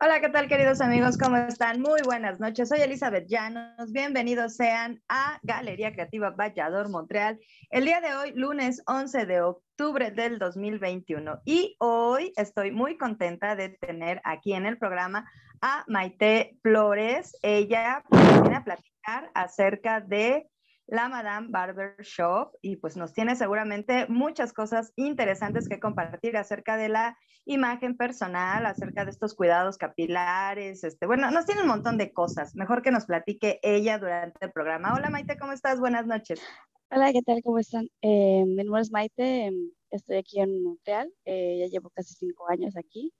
Hola, ¿qué tal queridos amigos? ¿Cómo están? Muy buenas noches. Soy Elizabeth Llanos. Bienvenidos sean a Galería Creativa Vallador Montreal. El día de hoy, lunes 11 de octubre del 2021. Y hoy estoy muy contenta de tener aquí en el programa a Maite Flores. Ella viene a platicar acerca de la Madame Barber Shop y pues nos tiene seguramente muchas cosas interesantes que compartir acerca de la imagen personal, acerca de estos cuidados capilares, este, bueno, nos tiene un montón de cosas. Mejor que nos platique ella durante el programa. Hola Maite, ¿cómo estás? Buenas noches. Hola, ¿qué tal? ¿Cómo están? Eh, mi nombre es Maite, em, estoy aquí en Montreal, eh, ya llevo casi cinco años aquí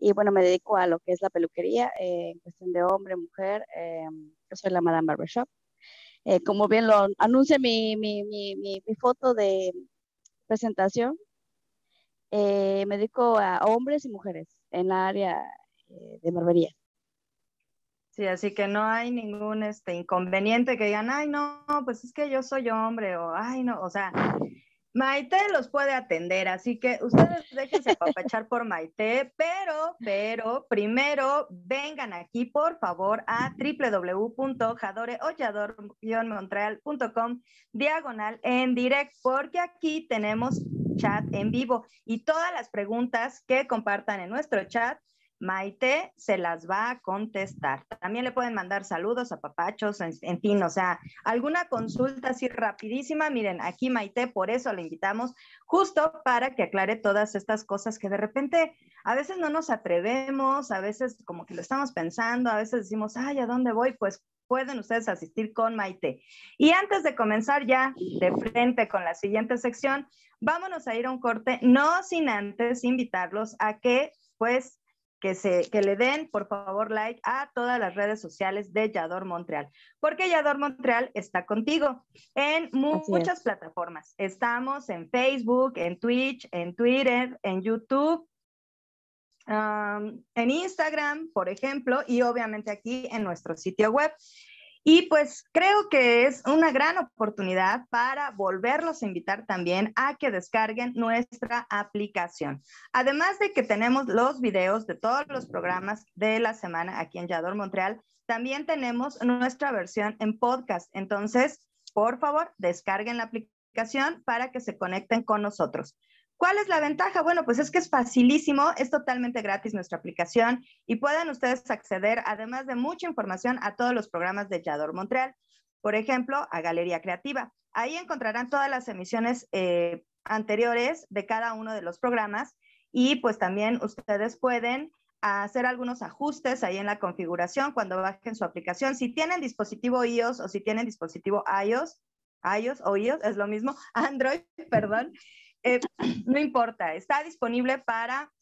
y bueno, me dedico a lo que es la peluquería eh, en cuestión de hombre, mujer. Em, yo soy la Madame Barber Shop. Eh, como bien lo anuncia mi, foto de presentación, eh, me dedico a hombres y mujeres en la área eh, de barbería. Sí, así que no hay ningún este, inconveniente que digan, ay, no, pues es que yo soy hombre, o ay, no, o sea, Maite los puede atender, así que ustedes déjense apapachar por Maite, pero, pero, primero vengan aquí, por favor, a www.jadoreollador-montreal.com diagonal en direct, porque aquí tenemos chat en vivo y todas las preguntas que compartan en nuestro chat Maite se las va a contestar. También le pueden mandar saludos a papachos, en, fin, o sea, alguna consulta así rapidísima. Miren, aquí Maite, por eso le invitamos, justo para que aclare todas estas cosas que de repente a veces no nos atrevemos, a veces como que lo estamos pensando, a veces decimos, ay, ¿a dónde voy? Pues pueden ustedes asistir con Maite. Y antes de comenzar ya de frente con la siguiente sección, vámonos a ir a un corte, no sin antes invitarlos a que pues que, se, que le den, por favor, like a todas las redes sociales de Yador Montreal, porque Yador Montreal está contigo en muchas plataformas. Estamos en Facebook, en Twitch, en Twitter, en YouTube, en Instagram, por ejemplo, y obviamente aquí en nuestro sitio web. Y pues creo que es una gran oportunidad para volverlos a invitar también a que descarguen nuestra aplicación. Además de que tenemos los videos de todos los programas de la semana aquí en Yador Montreal, también tenemos nuestra versión en podcast. Entonces, por favor, descarguen la aplicación para que se conecten con nosotros. ¿Cuál es la ventaja? Bueno, pues es que es facilísimo, es totalmente gratis nuestra aplicación y pueden ustedes acceder, además de mucha información, a todos los programas de Yador Montreal. Por ejemplo, a Galería Creativa. Ahí encontrarán todas las emisiones eh, anteriores de cada uno de los programas y pues también ustedes pueden hacer algunos ajustes ahí en la configuración cuando bajen su aplicación. Si tienen dispositivo iOS o si tienen dispositivo iOS, iOS o iOS es lo mismo, Android, perdón, eh, no importa, está disponible para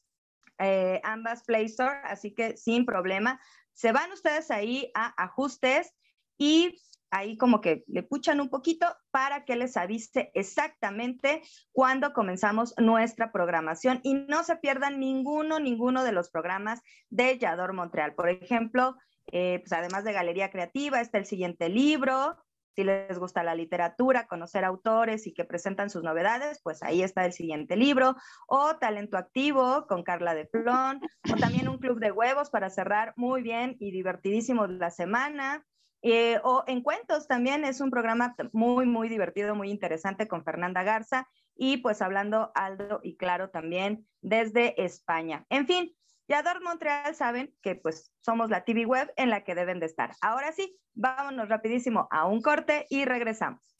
eh, ambas Play Store, así que sin problema. Se van ustedes ahí a ajustes y ahí como que le puchan un poquito para que les avise exactamente cuándo comenzamos nuestra programación y no se pierdan ninguno, ninguno de los programas de Yador Montreal. Por ejemplo, eh, pues además de Galería Creativa, está el siguiente libro, si les gusta la literatura, conocer autores y que presentan sus novedades, pues ahí está el siguiente libro, o Talento Activo con Carla de Plon, o también un club de huevos para cerrar muy bien y divertidísimo la semana. Eh, o en cuentos también es un programa muy, muy divertido, muy interesante con Fernanda Garza y pues hablando Aldo y Claro también desde España. En fin, Yador Montreal saben que pues somos la TV web en la que deben de estar. Ahora sí, vámonos rapidísimo a un corte y regresamos.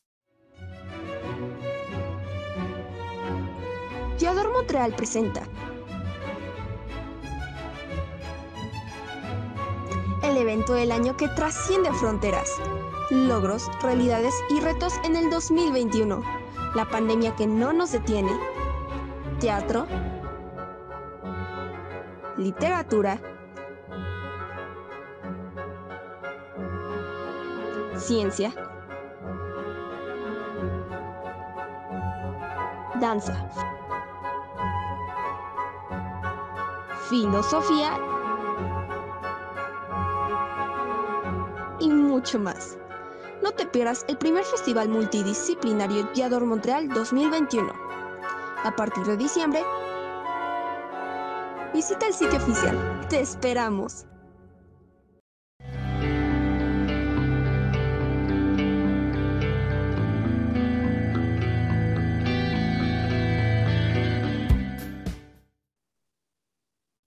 Yador Montreal presenta el evento del año que trasciende fronteras, logros, realidades y retos en el 2021, la pandemia que no nos detiene, teatro, literatura, ciencia, danza, filosofía y mucho más. No te pierdas el primer festival multidisciplinario Yador Montreal 2021. A partir de diciembre, visita el sitio oficial. Te esperamos.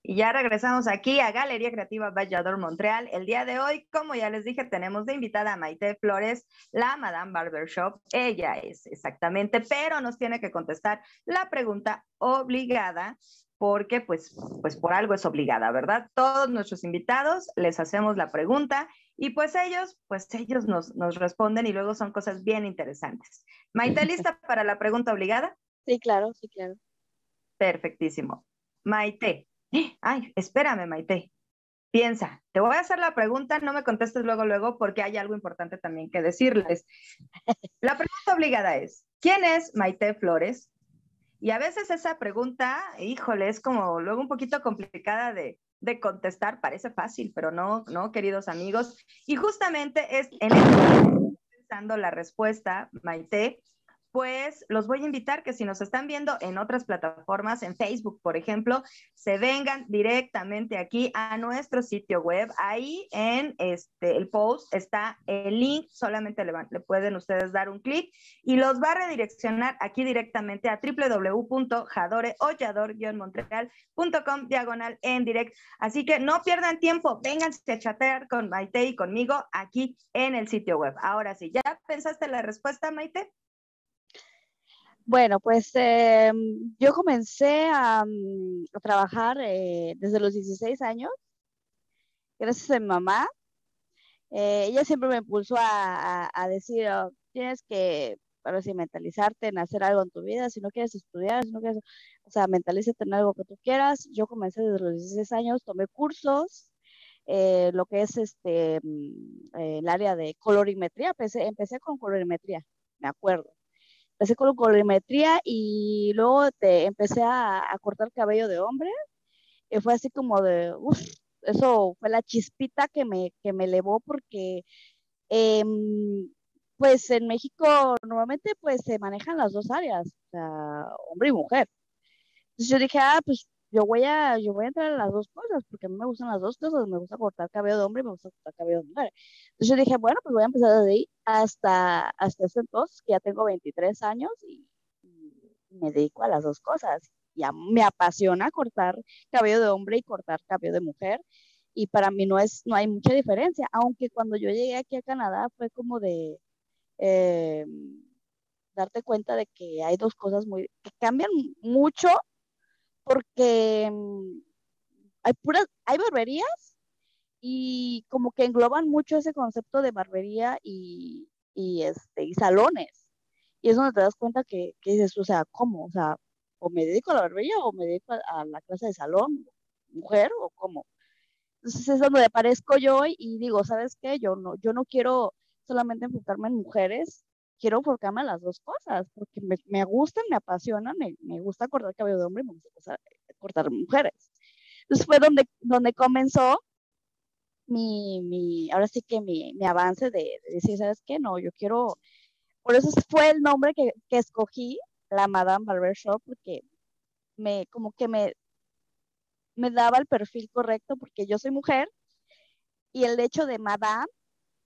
Y ya regresamos aquí a Galería Creativa Vallador Montreal. El día de hoy, como ya les dije, tenemos de invitada a Maite Flores, la Madame Barbershop. Ella es exactamente, pero nos tiene que contestar la pregunta obligada porque pues, pues por algo es obligada, ¿verdad? Todos nuestros invitados les hacemos la pregunta y pues ellos, pues ellos nos, nos responden y luego son cosas bien interesantes. Maite, ¿lista para la pregunta obligada? Sí, claro, sí, claro. Perfectísimo. Maite, Ay, espérame, Maite. Piensa, te voy a hacer la pregunta, no me contestes luego, luego, porque hay algo importante también que decirles. La pregunta obligada es, ¿quién es Maite Flores? Y a veces esa pregunta, híjole, es como luego un poquito complicada de, contestar, parece fácil, pero no, no, queridos amigos. Y justamente es en pensando la respuesta, Maite, pues los voy a invitar que si nos están viendo en otras plataformas, en Facebook, por ejemplo, se vengan directamente aquí a nuestro sitio web. Ahí en este, el post está el link, solamente le, pueden ustedes dar un clic y los va a redireccionar aquí directamente a www.jadoreollador-montreal.com diagonal en direct. Así que no pierdan tiempo, vénganse a chatear con Maite y conmigo aquí en el sitio web. Ahora sí, ¿ya pensaste la respuesta, Maite? Bueno, pues eh, yo comencé a, mm, trabajar eh, desde los 16 años, gracias a mi mamá. Eh, ella siempre me impulsó a, decir, oh, tienes que, para si mentalizarte en hacer algo en tu vida, si no quieres estudiar, si no quieres, o sea, mentalízate en algo que tú quieras. Yo comencé desde los 16 años, tomé cursos, lo que es este, mm, el área de colorimetría, empecé con colorimetría, me acuerdo empecé con colorimetría y luego te empecé a, a cortar cabello de hombre. Y fue así como de, uff, eso fue la chispita que me, que me elevó porque, eh, pues en México normalmente pues se manejan las dos áreas, o sea, hombre y mujer. Entonces yo dije, ah, pues yo voy a, yo voy a entrar a las dos cosas, porque a mí me gustan las dos cosas, me gusta cortar cabello de hombre y me gusta cortar cabello de mujer. Entonces dije, bueno, pues voy a empezar desde ahí hasta, hasta ese entonces, que ya tengo 23 años y, y me dedico a las dos cosas. Ya me apasiona cortar cabello de hombre y cortar cabello de mujer. Y para mí no, es, no hay mucha diferencia, aunque cuando yo llegué aquí a Canadá fue como de eh, darte cuenta de que hay dos cosas muy, que cambian mucho porque mm, hay puras, hay barberías y como que engloban mucho ese concepto de barbería y, y, este, y salones. Y es donde te das cuenta que, que, dices, o sea, ¿cómo? O sea, o me dedico a la barbería o me dedico a, la clase de salón, mujer o cómo. Entonces es donde aparezco yo y digo, ¿sabes qué? Yo no, yo no quiero solamente enfocarme en mujeres, quiero enfocarme a las dos cosas, porque me, me gustan, me apasionan, me, me, gusta cortar cabello de hombre y me gusta cortar mujeres. Entonces fue donde, donde comenzó mi, mi, ahora sí que mi, mi avance de, de, decir, ¿sabes qué? No, yo quiero, por eso fue el nombre que, que escogí, la Madame Barber Shop, porque me, como que me, me daba el perfil correcto, porque yo soy mujer, y el hecho de Madame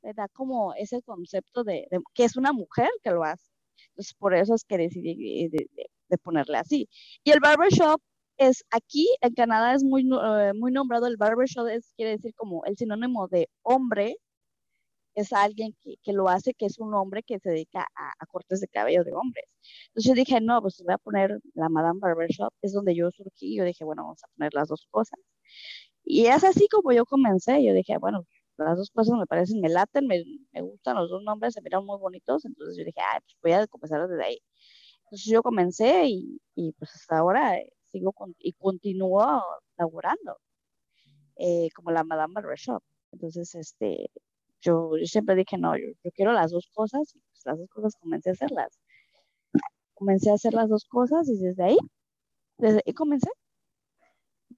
le da como ese concepto de, de, que es una mujer que lo hace. Entonces, por eso es que decidí de, de, de ponerle así. Y el barbershop es aquí en Canadá es muy, uh, muy nombrado el barbershop, es, quiere decir como el sinónimo de hombre, es alguien que, que, lo hace, que es un hombre que se dedica a, a, cortes de cabello de hombres. Entonces yo dije, no, pues voy a poner la Madame Barbershop, es donde yo surgí, yo dije, bueno, vamos a poner las dos cosas. Y es así como yo comencé, yo dije, bueno, las dos cosas me parecen, me laten, me, me, gustan los dos nombres, se miran muy bonitos, entonces yo dije, ah, pues voy a comenzar desde ahí. Entonces yo comencé y, y pues hasta ahora sigo con, y continúo laborando. eh, como la Madame Barbershop. Entonces, este, yo, siempre dije, no, yo, quiero las dos cosas, y pues las dos cosas comencé a hacerlas. Comencé a hacer las dos cosas y desde ahí, desde ahí comencé.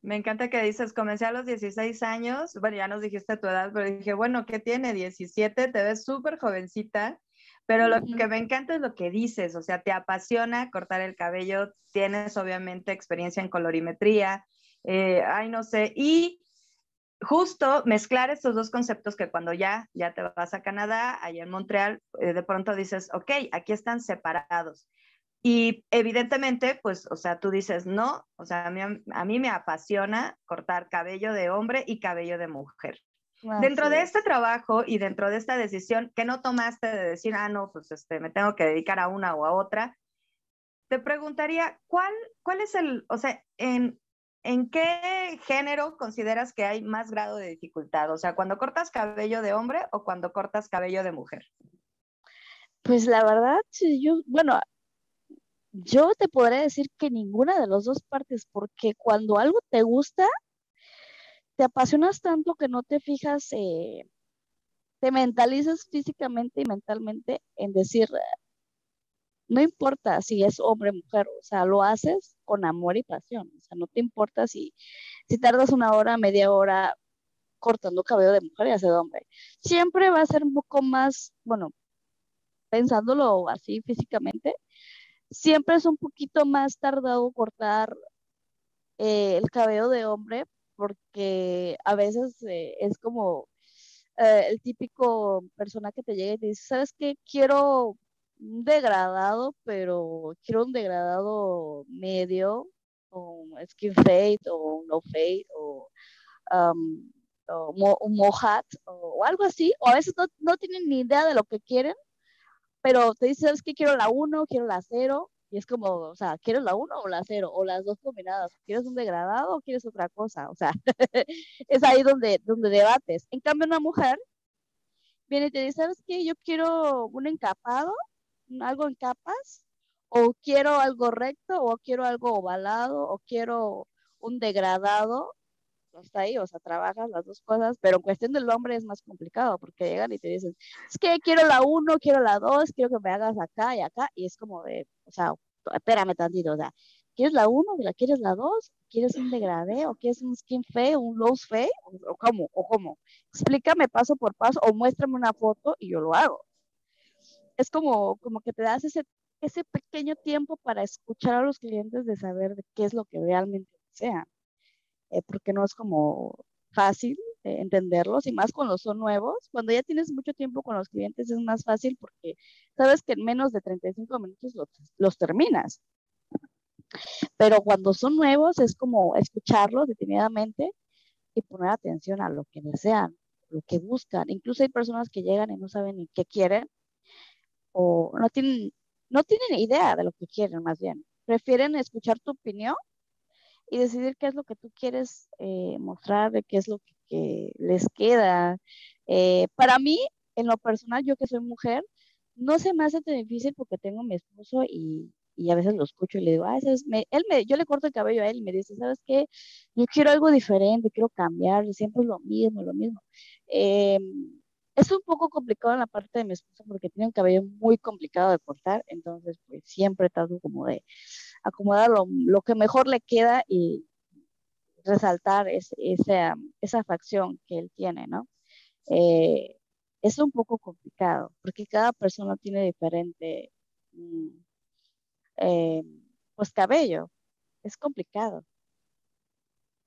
Me encanta que dices, comencé a los 16 años, bueno, ya nos dijiste tu edad, pero dije, bueno, ¿qué tiene? 17, te ves súper jovencita, pero lo que me encanta es lo que dices, o sea, te apasiona cortar el cabello, tienes obviamente experiencia en colorimetría, eh, ay, no sé, y justo mezclar estos dos conceptos que cuando ya, ya te vas a Canadá, allá en Montreal, eh, de pronto dices, ok, aquí están separados. Y evidentemente, pues, o sea, tú dices, no, o sea, a mí, a mí me apasiona cortar cabello de hombre y cabello de mujer. dentro de este trabajo y dentro de esta decisión que no tomaste de decir, ah, no, pues este, me tengo que dedicar a una o a otra, te preguntaría, ¿cuál, cuál es el, o sea, en, ¿en qué género consideras que hay más grado de dificultad? O sea, cuando cortas cabello de hombre o cuando cortas cabello de mujer. Pues la verdad, yo, bueno, yo te podría decir que ninguna de las dos partes, porque cuando algo te gusta, te apasionas tanto que no te fijas, eh, te mentalizas físicamente y mentalmente en decir, no importa si es hombre o mujer, o sea, lo haces con amor y pasión, o sea, no te importa si, si tardas una hora, media hora cortando cabello de mujer y hace de hombre. Siempre va a ser un poco más, bueno, pensándolo así físicamente, siempre es un poquito más tardado cortar eh, el cabello de hombre porque a veces eh, es como eh, el típico persona que te llega y te dice, ¿sabes qué? Quiero un degradado, pero quiero un degradado medio, o skin fade, o no fade, o, um, un mohat, o, algo así, o a veces no, no tienen ni idea de lo que quieren pero te dices, ¿sabes qué? Quiero la 1, quiero la 0, y es como, o sea, ¿quieres la 1 o la 0? O las dos combinadas. ¿Quieres un degradado o quieres otra cosa? O sea, es ahí donde, donde debates. En cambio, una mujer viene y te dice, ¿sabes qué? Yo quiero un encapado, algo en capas, o quiero algo recto, o quiero algo ovalado, o quiero un degradado, está ahí, o sea, trabajas las dos cosas, pero en cuestión del hombre es más complicado porque llegan y te dicen, es que quiero la uno, quiero la dos, quiero que me hagas acá y acá, y es como de, o sea, espérame tantito, o sea, ¿quieres la uno, la quieres la dos? ¿Quieres un degradé o quieres un skin fe, un low fe? ¿O cómo? ¿O cómo? Explícame paso por paso o muéstrame una foto y yo lo hago. Es como, como que te das ese, ese pequeño tiempo para escuchar a los clientes de saber de qué es lo que realmente desean. Eh, porque no es como fácil eh, entenderlos y más cuando son nuevos. Cuando ya tienes mucho tiempo con los clientes es más fácil porque sabes que en menos de 35 minutos los, terminas. Pero cuando son nuevos es como escucharlos detenidamente y poner atención a lo que desean, lo que buscan. Incluso hay personas que llegan y no saben ni qué quieren o no tienen, no tienen idea de lo que quieren más bien. Prefieren escuchar tu opinión y decidir qué es lo que tú quieres eh, mostrar, qué es lo que, les queda. Eh, para mí, en lo personal, yo que soy mujer, no se me hace tan difícil porque tengo a mi esposo y, y a veces lo escucho y le digo, ah, es, me, él me, yo le corto el cabello a él y me dice, ¿sabes qué? Yo quiero algo diferente, quiero cambiar, siempre es lo mismo, lo mismo. Eh, es un poco complicado en la parte de mi esposo porque tiene un cabello muy complicado de cortar, entonces pues siempre trato como de acomodar lo, que mejor le queda y resaltar esa, esa facción que él tiene, ¿no? Eh, es un poco complicado porque cada persona tiene diferente mm, eh, pues cabello. Es complicado.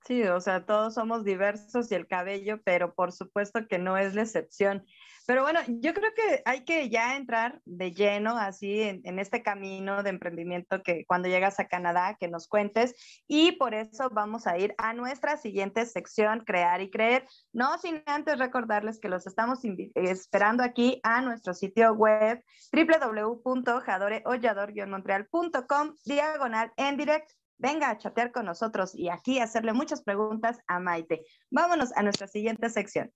Sí, o sea, todos somos diversos y el cabello, pero por supuesto que no es la excepción. Pero bueno, yo creo que hay que ya entrar de lleno así en, este camino de emprendimiento que cuando llegas a Canadá, que nos cuentes. Y por eso vamos a ir a nuestra siguiente sección, Crear y Creer. No sin antes recordarles que los estamos esperando aquí a nuestro sitio web www.jadoreollador-montreal.com diagonal en directo venga a chatear con nosotros y aquí hacerle muchas preguntas a Maite. Vámonos a nuestra siguiente sección.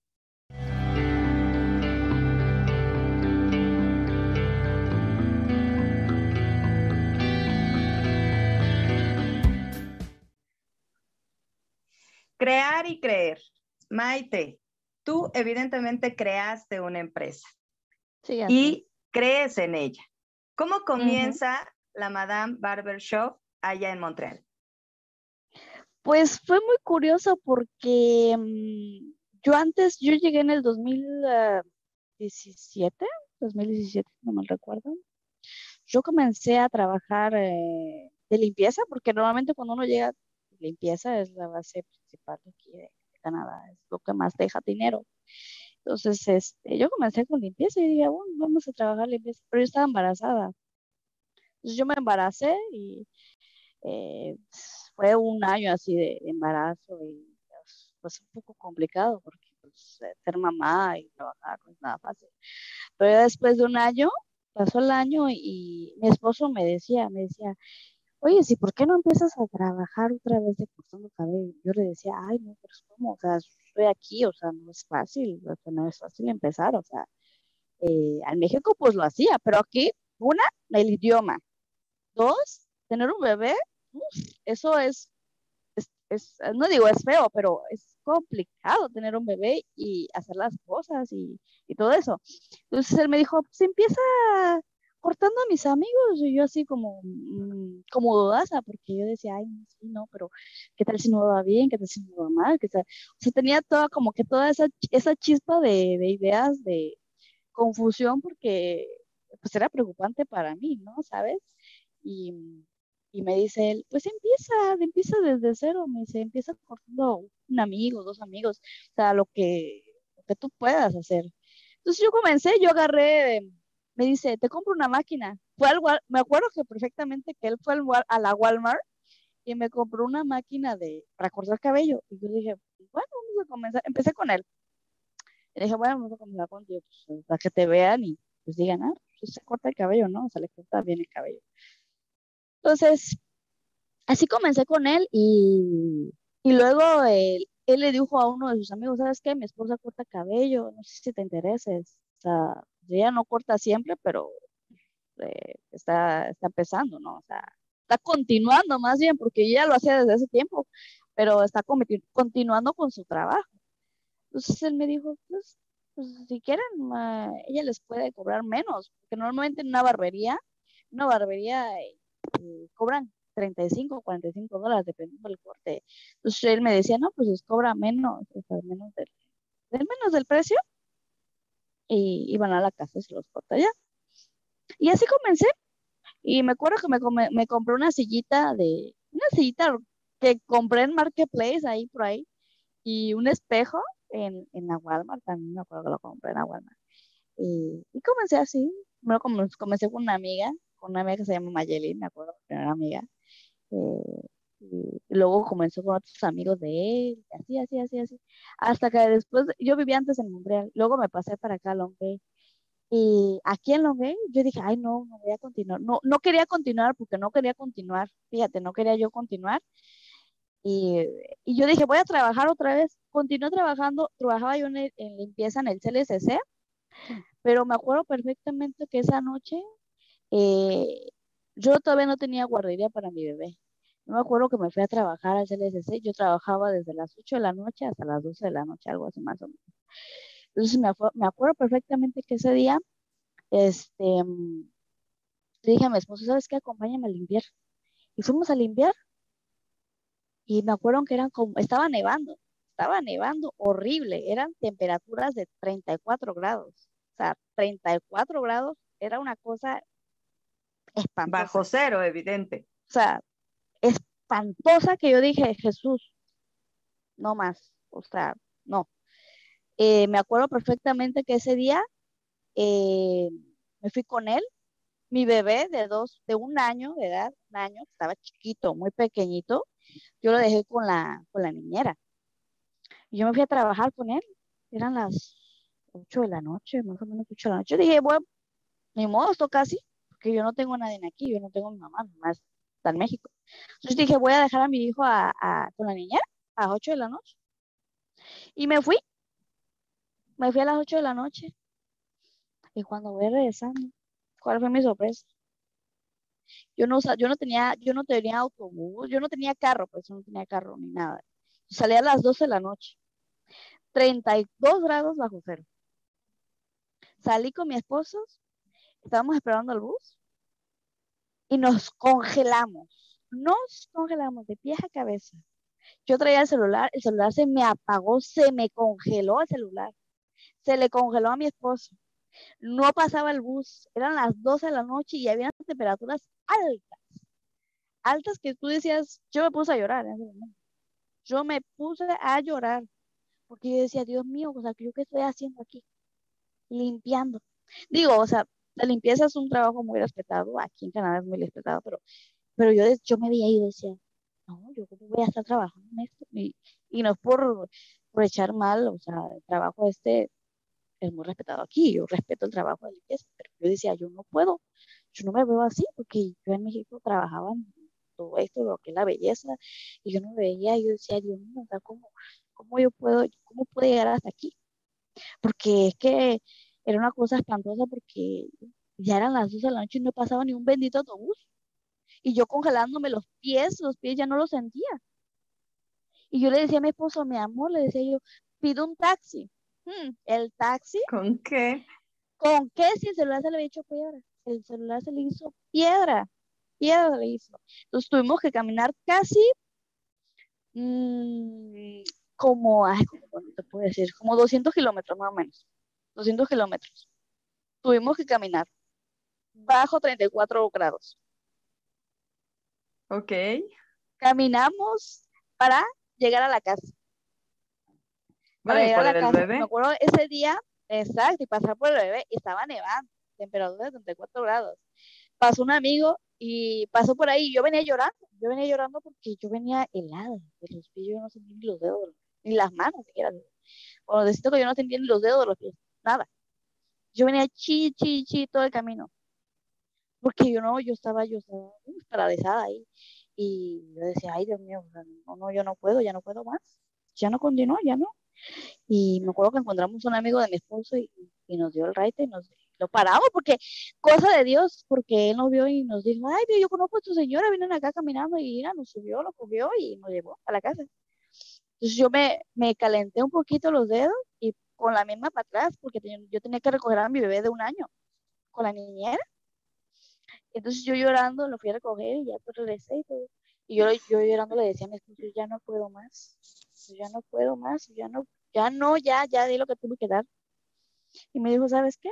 Crear y creer. Maite, tú evidentemente creaste una empresa Sí, y crees en ella. ¿Cómo comienza la Madame Barber Shop allá en Montreal? Pues fue muy curioso porque mm, yo antes, yo llegué en el 2017, 2017, no mal recuerdo. Yo comencé a trabajar eh, de limpieza, porque normalmente cuando uno llega, limpieza es la base principal aquí de Canadá, es lo que más deja dinero. Entonces, este, yo comencé con limpieza y dije, bueno, vamos a trabajar limpieza, pero yo estaba embarazada. Entonces yo me embaracé y eh, fue un año así de embarazo y pues un poco complicado porque pues, eh, ser mamá y trabajar no es nada fácil. Pero después de un año, pasó el año y mi esposo me decía, me decía, oye, ¿sí por qué no empiezas a trabajar otra vez de cortando cabello? Yo le decía, ay, no, pero es como, o sea, estoy aquí, o sea, no es fácil, o sea, no es fácil empezar, o sea, eh, en México pues lo hacía, pero aquí, una, el idioma, dos, tener un bebé, eso es, es, es, no digo es feo, pero es complicado tener un bebé y hacer las cosas y, y todo eso. Entonces él me dijo, pues empieza cortando a mis amigos, y yo así como, mm, como dudosa, porque yo decía, ay, sí, no, pero ¿qué tal si no va bien? ¿Qué tal si no va mal? ¿Qué tal? O sea, tenía toda, como que toda esa, esa chispa de, de ideas, de confusión, porque pues era preocupante para mí, ¿no? ¿Sabes? Y, y me dice él, pues empieza, empieza desde cero, me dice, empieza cortando un amigo, dos amigos, o sea, lo que, lo que tú puedas hacer. Entonces yo comencé, yo agarré me dice, te compro una máquina. Fue al me acuerdo que perfectamente que él fue al a la Walmart y me compró una máquina de, para cortar cabello. Y yo dije, bueno, vamos a comenzar. Empecé con él. Y dije, bueno, vamos a comenzar contigo, pues, para que te vean y pues digan, ah, pues se corta el cabello, ¿no? O sea, le corta bien el cabello. Entonces, así comencé con él y, y luego él, él le dijo a uno de sus amigos, ¿sabes qué? Mi esposa corta cabello, no sé si te intereses. O sea, ella no corta siempre, pero eh, está, está empezando, ¿no? O sea, está continuando más bien, porque ella lo hacía desde ese tiempo, pero está continuando con su trabajo. Entonces él me dijo, pues, pues, si quieren, ma, ella les puede cobrar menos, porque normalmente en una barbería, una barbería eh, cobran 35 o 45 dólares dependiendo del corte. Entonces él me decía, no, pues cobra menos, o sea, menos del, del menos del precio, y iban a la casa y se los corta ya. Y así comencé. Y me acuerdo que me, come- me compré una sillita de, una sillita que compré en Marketplace, ahí por ahí, y un espejo en, en la Walmart, también me acuerdo que lo compré en la Walmart. Y, y comencé así, bueno, comencé con una amiga, con una amiga que se llama Mayelin, me acuerdo, que era amiga. Eh, y luego comenzó con otros amigos de él, así, así, así, así. Hasta que después, yo vivía antes en Montreal, luego me pasé para acá a Long Bay. Y aquí en Long Bay, yo dije, ay, no, no voy a continuar. No, no quería continuar porque no quería continuar. Fíjate, no quería yo continuar. Y, y yo dije, voy a trabajar otra vez. Continué trabajando, trabajaba yo en, el- en limpieza en el CLSC, pero me acuerdo perfectamente que esa noche eh, yo todavía no tenía guardería para mi bebé. No me acuerdo que me fui a trabajar al CLSC. Yo trabajaba desde las 8 de la noche hasta las 12 de la noche, algo así más o menos. Entonces me, me acuerdo perfectamente que ese día, este, le dije a mi esposo, ¿sabes qué? Acompáñame a limpiar. Y fuimos a limpiar y me acuerdo que eran como, estaba nevando, estaba nevando horrible, eran temperaturas de 34 grados. O sea, 34 grados era una cosa espantosa. Bajo cero, evidente. O sea, espantosa que yo dije, Jesús, no más. O sea, no. Eh, me acuerdo perfectamente que ese día eh, me fui con él, mi bebé de dos, de un año de edad, un año, estaba chiquito, muy pequeñito, yo lo dejé con la, con la niñera. Y yo me fui a trabajar con él, eran las 8 de la noche, más o menos 8 de la noche. Yo dije, bueno, ni modo, esto casi, porque yo no tengo a nadie aquí, yo no tengo a mi mamá, mi mamá está en México. Entonces dije, voy a dejar a mi hijo a, a- con la niñera a las 8 de la noche. Y me fui, me fui a las 8 de la noche. Y cuando voy regresando, ¿cuál fue mi sorpresa? Yo no, yo no tenía, yo no tenía autobús, yo no tenía carro, pues yo no tenía carro ni nada. Salí a las 12 de la noche. 32 grados bajo cero. Salí con mi esposo, estábamos esperando el bus y nos congelamos. Nos congelamos de pies a cabeza. Yo traía el celular, el celular se me apagó, se me congeló el celular. Se le congeló a mi esposo. No pasaba el bus, eran las 12 de la noche y había temperaturas altas. Altas que tú decías, yo me puse a llorar en ese momento. Yo me puse a llorar porque yo decía, Dios mío, o sea, ¿yo qué estoy haciendo aquí? Limpiando. Digo, o sea, la limpieza es un trabajo muy respetado, aquí en Canadá es muy respetado, pero, pero yo, yo me veía y decía, no, yo voy a estar trabajando en esto. Y, y no es por, por echar mal, o sea, el trabajo este es muy respetado aquí, yo respeto el trabajo de limpieza, pero yo decía, yo no puedo, yo no me veo así, porque yo en México trabajaba en todo esto, lo que es la belleza, y yo no veía, yo decía, Dios mío, ¿cómo, cómo yo puedo, cómo puedo llegar hasta aquí? Porque es que era una cosa espantosa porque ya eran las 12 de la noche y no pasaba ni un bendito autobús. Y yo congelándome los pies, los pies ya no los sentía. Y yo le decía a mi esposo, mi amor, le decía yo, pido un taxi. Hmm, ¿El taxi? ¿Con qué? ¿Con qué si el celular se le había hecho piedra? El celular se le hizo piedra. Piedra se le hizo. Entonces tuvimos que caminar casi mmm, como, ay, ¿cómo te puedo decir? Como 200 kilómetros más o menos. 200 kilómetros. Tuvimos que caminar bajo 34 grados. Ok. Caminamos para llegar a la casa. Para llegar a la casa. Bebé? Me acuerdo ese día, exacto, y pasar por el bebé, y estaba nevando, temperatura de 34 grados. Pasó un amigo y pasó por ahí, y yo venía llorando, yo venía llorando porque yo venía helada de los pies, yo no sentía ni los dedos, ni las manos siquiera. Cuando decía que yo no sentía ni los dedos de los pies, nada. Yo venía chi, chi, chi todo el camino. Porque yo no, yo estaba, yo estaba paralizada ahí. Y yo decía, ay Dios mío, no, no, yo no puedo, ya no puedo más. Ya no continuó, ya no. Y me acuerdo que encontramos un amigo de mi esposo y, nos dio el raite y nos lo paramos porque cosa de Dios, porque él nos vio y nos dijo, ay, yo conozco a tu señora, vienen acá caminando y mira, nos subió, lo cogió y nos llevó a la casa. Entonces yo me, me calenté un poquito los dedos y con la misma para atrás, porque yo tenía que recoger a mi bebé de un año con la niñera. Entonces yo llorando lo fui a recoger y ya pues regresé y todo. Y yo, yo llorando le decía a mi esposo, ya no puedo más, ya no puedo más, ya no, ya no, ya, ya di lo que tuve que dar. Y me dijo, ¿sabes qué?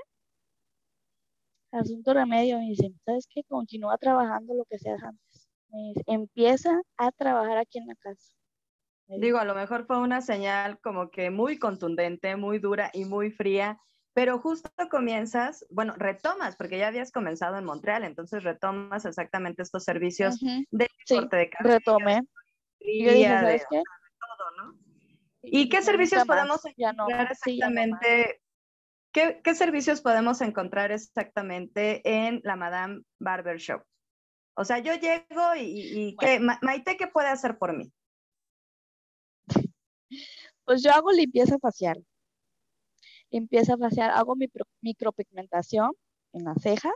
Asunto remedio, me dice, ¿sabes qué? Continúa trabajando lo que seas antes. empieza a trabajar aquí en la casa. Digo, a lo mejor fue una señal como que muy contundente, muy dura y muy fría, pero justo comienzas, bueno, retomas, porque ya habías comenzado en Montreal, entonces retomas exactamente estos servicios de corte de cabello. retomé. Y yo dije, ¿sabes qué? Todo, ¿no? ¿Y qué servicios podemos encontrar exactamente? ¿qué, ¿Qué servicios podemos encontrar exactamente en la Madame Barber Shop? O sea, yo llego y, y ¿qué, Maite, ¿qué puede hacer por mí? Pues yo hago limpieza facial. Limpieza facial, hago mi micropigmentación en las cejas.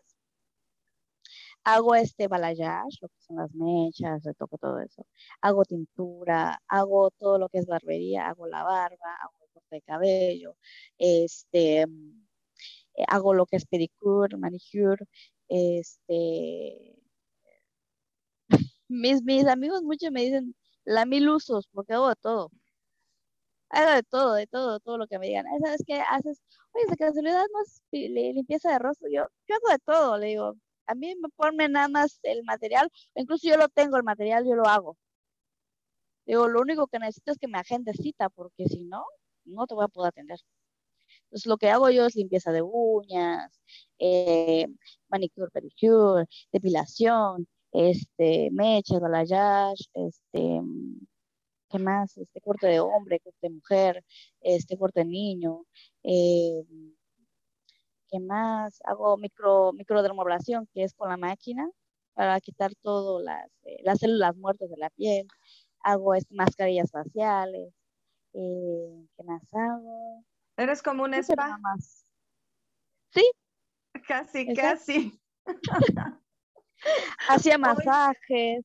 Hago este balayage, lo que son las mechas, retoco todo eso. Hago tintura, hago todo lo que es barbería, hago la barba, hago el corte de cabello, este, eh, hago lo que es pedicure, manicure, este, mis, mis amigos muchos me dicen la mil usos, porque hago de todo hago de todo, de todo, todo lo que me digan. ¿Sabes qué haces? Oye, esa casualidad más limpieza de rostro. Yo, yo hago de todo, le digo. A mí me ponen nada más el material, incluso yo lo tengo, el material yo lo hago. Digo, lo único que necesito es que me agende cita, porque si no, no te voy a poder atender. Entonces, lo que hago yo es limpieza de uñas, eh, manicure, pedicure, depilación, este, mechas, balayage, este, ¿qué más? Este corte de hombre, corte de mujer, este corte de niño, eh, ¿qué más? Hago micro, microdermobración, que es con la máquina, para quitar todas las, eh, las células muertas de la piel. Hago este, mascarillas faciales. Eh, ¿Qué más hago? ¿Eres como un spa? Más. Sí. Casi, casi. Hacía masajes.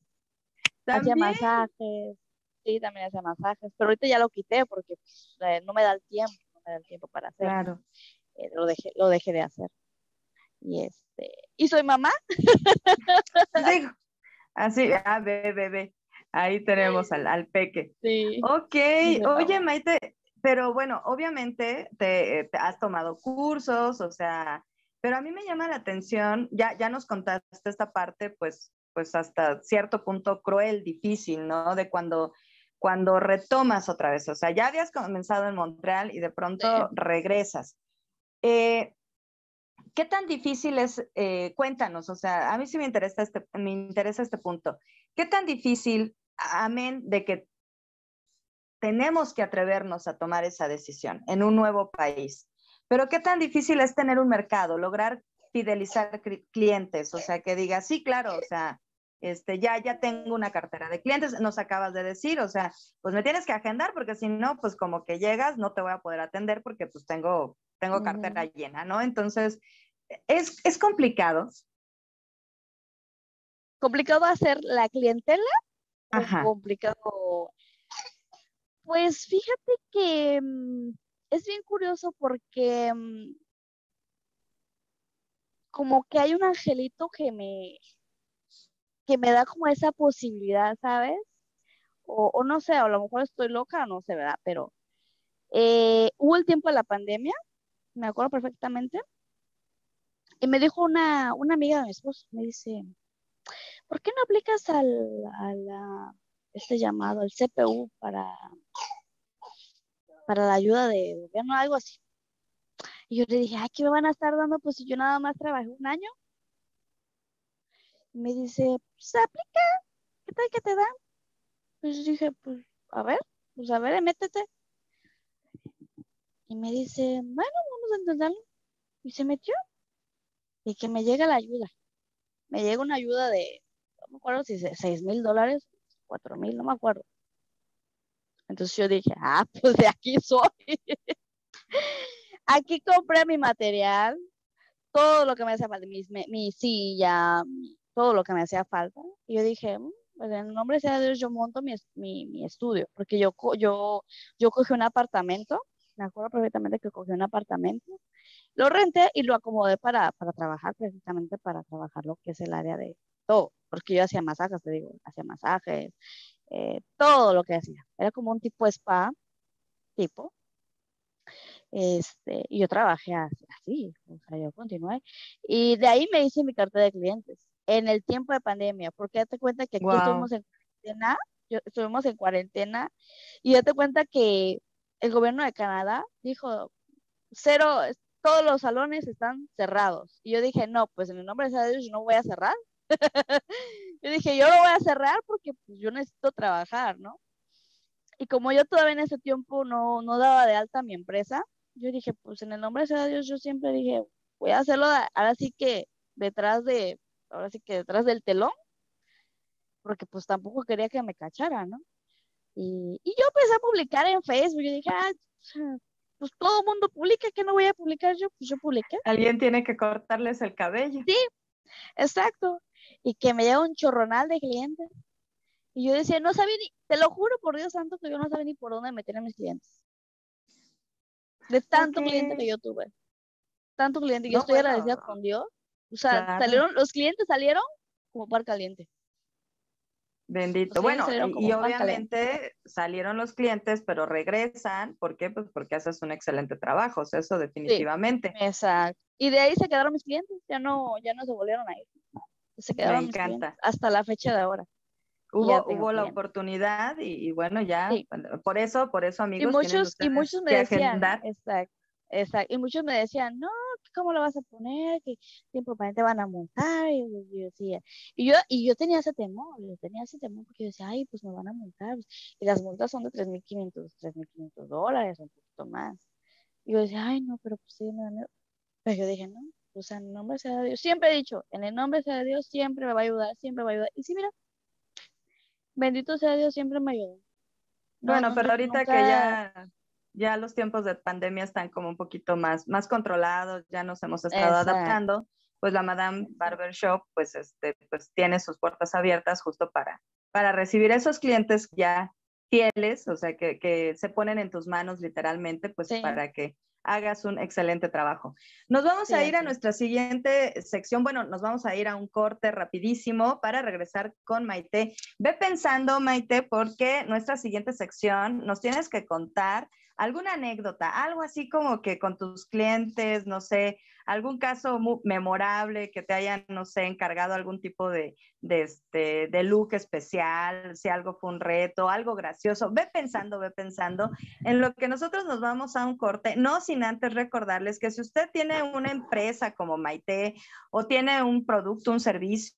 Hacía masajes Sí, también hacía masajes, pero ahorita ya lo quité porque pues, eh, no me da el tiempo, no me da el tiempo para hacerlo. Claro. Eh, lo, dejé, lo dejé de hacer. Y este, y soy mamá. Digo, así, ah, ve, ve, ve. Ahí tenemos al, al peque. Sí. Ok, Sí, oye no. Maite, pero bueno, obviamente te, te has tomado cursos, o sea, pero a mí me llama la atención, ya, ya nos contaste esta parte, pues, pues hasta cierto punto cruel, difícil, ¿no? De cuando, cuando retomas otra vez, o sea, ya habías comenzado en Montreal y de pronto Sí. regresas. Eh, ¿Qué tan difícil es? eh, cuéntanos, o sea, a mí sí me interesa este, me interesa este punto. ¿Qué tan difícil, amén, de que tenemos que atrevernos a tomar esa decisión en un nuevo país? Pero ¿qué tan difícil es tener un mercado, lograr fidelizar cli- clientes? O sea, que diga, sí, claro, o sea, este, ya, ya tengo una cartera de clientes, nos acabas de decir, o sea, pues me tienes que agendar porque si no, pues como que llegas, no te voy a poder atender porque pues tengo, tengo cartera llena, ¿no? Entonces, es, es complicado. ¿Complicado hacer la clientela? Ajá. complicado? Pues fíjate que mm, es bien curioso porque mm, como que hay un angelito que me, que me da como esa posibilidad, ¿sabes? O, no sé, a lo mejor estoy loca, no sé, ¿verdad? Pero eh, hubo el tiempo de la pandemia, me acuerdo perfectamente, y me dijo una, una amiga de mi esposo, me dice, ¿por qué no aplicas al, a este llamado, al CPU para, para la ayuda de gobierno, algo así? Y yo le dije, ay, ¿qué me van a estar dando? Pues si yo nada más trabajé un año. Me dice, pues aplica, ¿qué tal que te dan? Pues dije, pues a ver, pues a ver, métete. Y me dice, bueno, vamos a intentarlo. Y se metió. Y que me llega la ayuda. Me llega una ayuda de, no me acuerdo si es seis mil dólares, cuatro mil, no me acuerdo. Entonces yo dije, ah, pues de aquí soy. Aquí compré mi material, todo lo que me hacía falta, mi, mi silla, mi- todo lo que me hacía falta. Y yo dije, "Mm, pues en nombre de Dios, yo monto mi, mi, estudio, porque yo, yo, yo cogí un apartamento, me acuerdo perfectamente que cogí un apartamento, lo renté y lo acomodé para, para trabajar, precisamente para trabajar lo que es el área de todo, porque yo hacía masajes, te digo, hacía masajes, eh, todo lo que hacía. Era como un tipo spa, tipo. Este, y yo trabajé as- así, o sea, yo continué. Y de ahí me hice mi cartera de clientes en el tiempo de pandemia, porque date cuenta que aquí Wow. estuvimos en cuarentena, yo, estuvimos en cuarentena, y date cuenta que el gobierno de Canadá dijo, cero, todos los salones están cerrados. Y yo dije, no, pues en el nombre de Dios yo no voy a cerrar. Yo dije, yo lo voy a cerrar porque pues, yo necesito trabajar, ¿no? Y como yo todavía en ese tiempo no, no daba de alta mi empresa, yo dije, pues en el nombre de Dios, yo siempre dije, voy a hacerlo ahora sí que detrás de, ahora sí que detrás del telón, porque pues tampoco quería que me cacharan, ¿no? Y, y yo empecé a publicar en Facebook, yo dije, ah, pues todo mundo publica, ¿qué no voy a publicar yo? Pues yo publiqué. Alguien tiene que cortarles el cabello. Sí. Exacto. Y que me llega un chorronal de clientes. Y yo decía, no sabía ni, te lo juro por Dios santo que yo no sabía ni por dónde meter a mis clientes. De tanto cliente que yo tuve. Tanto cliente. Yo No, estoy bueno. agradecida con Dios. O sea, Claro. salieron, los clientes salieron como par caliente. Bendito. Bueno, y, y obviamente salieron los clientes, pero regresan. ¿Por qué? Pues porque haces un excelente trabajo, o sea, eso definitivamente. Exacto. Y de ahí se quedaron mis clientes. Ya no, ya no se volvieron a ir. Se quedaron encanta. hasta la fecha de ahora. Hubo, hubo la oportunidad y, y bueno, ya, Sí. por eso, por eso, Y amigos, tienen muchos, y muchos me decían, exacto, exacto, y muchos me decían, no, ¿cómo lo vas a poner? Que tiempo para te van a montar, y yo, yo decía, y yo, y yo tenía ese temor, yo tenía ese temor porque yo decía, ay, pues me van a multar, pues, y las multas son de 3.500, 3.500 dólares, un poquito más, y yo decía, ay, no, pero pues sí, me da miedo. pero yo dije, no, o sea, en el nombre sea de Dios, siempre he dicho, en el nombre sea de Dios, siempre me va a ayudar, siempre me va a ayudar, y sí, mira, bendito sea Dios, siempre me ayudó. No, Bueno, no, pero ahorita que ya, ya los tiempos de pandemia están como un poquito más, más controlados, ya nos hemos estado Exacto. adaptando, pues la Madame Barber Shop, pues, este, pues tiene sus puertas abiertas justo para, para recibir esos clientes ya fieles, o sea, que, se ponen en tus manos literalmente, pues para que hagas un excelente trabajo. Nos vamos a ir a nuestra siguiente sección. Bueno, nos vamos a ir a un corte rapidísimo para regresar con Maite. Ve pensando, Maite, porque nuestra siguiente sección nos tienes que contar alguna anécdota, algo así como que con tus clientes, no sé, algún caso memorable que te hayan, no sé, encargado algún tipo de, de, este, de look especial, si algo fue un reto, algo gracioso. Ve pensando, ve pensando en lo que nosotros nos vamos a un corte, no sin antes recordarles que si usted tiene una empresa como Maite o tiene un producto, un servicio,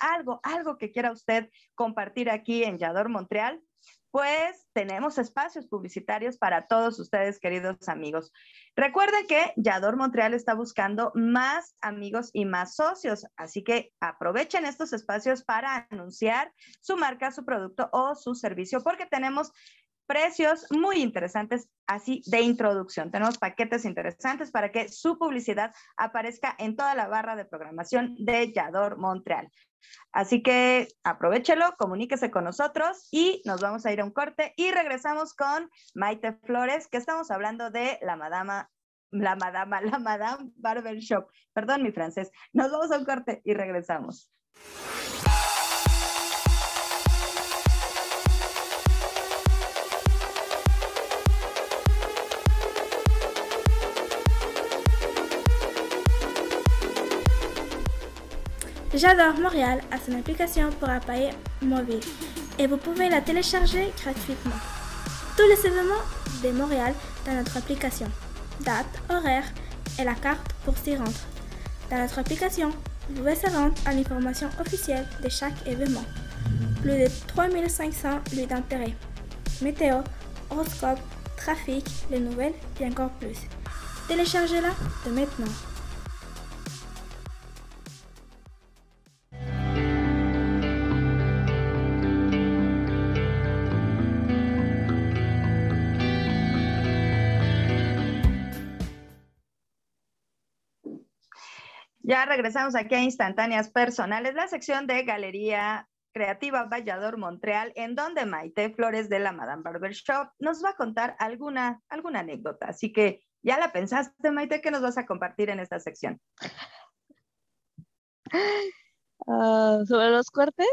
algo, algo que quiera usted compartir aquí en Yador Montreal, pues tenemos espacios publicitarios para todos ustedes, queridos amigos. Recuerden que Yador Montreal está buscando más amigos y más socios, así que aprovechen estos espacios para anunciar su marca, su producto o su servicio, porque tenemos precios muy interesantes así de introducción. Tenemos paquetes interesantes para que su publicidad aparezca en toda la barra de programación de Yador Montreal. Así que aprovechelo, comuníquese con nosotros y nos vamos a ir a un corte y regresamos con Maite Flores, que estamos hablando de la madama, la madama, la madame barber shop. Perdón mi francés. Nos vamos a un corte y regresamos. J'adore Montréal a son application pour appareil mobile et vous pouvez la télécharger gratuitement. Tous les événements de Montréal dans notre application. Date, horaire et la carte pour s'y rendre. Dans notre application, vous pouvez se rendre à l'information officielle de chaque événement. Plus de 3500 lieux d'intérêt. Météo, horoscope, trafic, les nouvelles et encore plus. Téléchargez-la de maintenant. Ya regresamos aquí a Instantáneas Personales, la sección de Galería Creativa Vallador Montreal, en donde Maite Flores de la Madame Barber Shop nos va a contar alguna, alguna anécdota. Así que ya la pensaste, Maite, ¿qué nos vas a compartir en esta sección? Ah, ¿Sobre los cortes?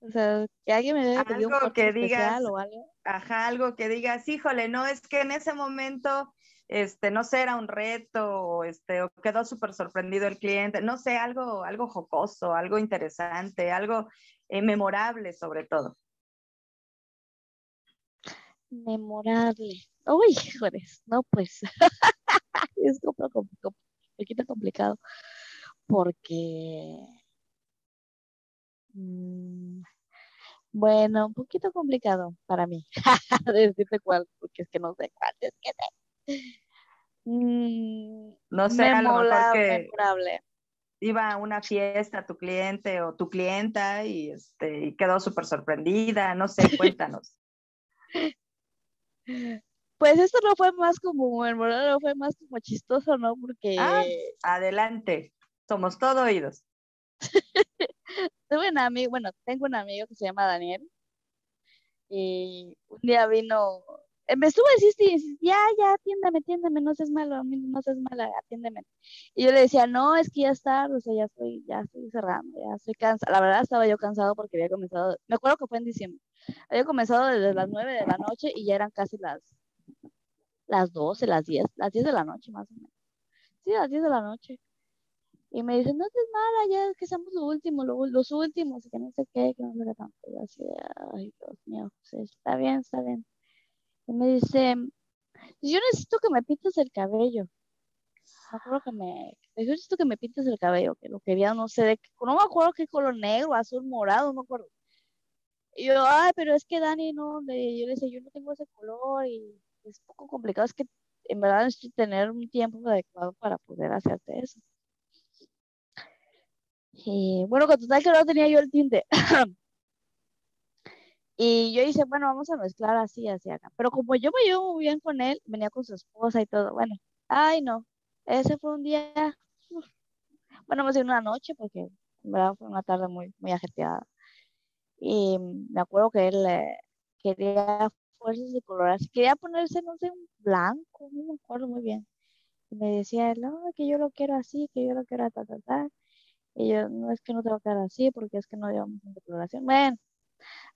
O sea, que alguien me algo que digas, o algo. Ajá, algo que digas, híjole, no, es que en ese momento este, no sé, era un reto, este, o quedó súper sorprendido el cliente, no sé, algo, algo jocoso, algo interesante, algo eh, memorable sobre todo. Memorable. Uy, joder, no, pues es un poquito complicado porque, mm, bueno, un poquito complicado para mí decirte cuál, porque es que no sé cuál es Mm, no sé, a lo mejor que iba a una fiesta tu cliente o tu clienta y, este, y quedó súper sorprendida, no sé, cuéntanos. Pues esto no fue más como, el no fue más como chistoso, ¿no? Porque... Ah, adelante, somos todo oídos. Tuve un amigo, bueno, tengo un amigo que se llama Daniel y un día vino me estuvo diciendo, ya, ya, atiéndeme, atiéndeme, no seas malo, no seas mala, atiéndeme. Y yo le decía, no, es que ya está, o sea, ya estoy, ya estoy cerrando, ya estoy cansada. La verdad estaba yo cansado porque había comenzado, me acuerdo que fue en diciembre, había comenzado desde las 9 de la noche y ya eran casi las, las 12, las 10, las 10 de la noche más o menos. Sí, las 10 de la noche. Y me dicen, no seas mala, ya es que somos lo último, los últimos, y que no sé qué, que no sé qué tanto. Y así, ay, Dios mío, pues, está bien, está bien. Y me dice, yo necesito que me pintes el cabello. Me acuerdo que me, yo necesito que me pintes el cabello, que lo quería, no sé, de, no me acuerdo qué color negro, azul, morado, no me acuerdo. Y yo, ay, pero es que Dani, no, le, yo le decía, yo no tengo ese color y es un poco complicado, es que en verdad necesito tener un tiempo adecuado para poder hacerte eso. Y bueno, con total que no tenía yo el tinte. Y yo dije, bueno, vamos a mezclar así, así acá. Pero como yo me llevo muy bien con él, venía con su esposa y todo. Bueno, ay, no. Ese fue un día, bueno, más bien una noche, porque en verdad fue una tarde muy, muy ajetreada. Y me acuerdo que él, quería fuerzas de colorarse, quería ponerse, no sé, un blanco, no me acuerdo muy bien. Y me decía, no, que yo lo quiero así, que yo lo quiero ta, ta, ta. Y yo, no es que no te va a quedar así, porque es que no llevamos una decoloración. Bueno,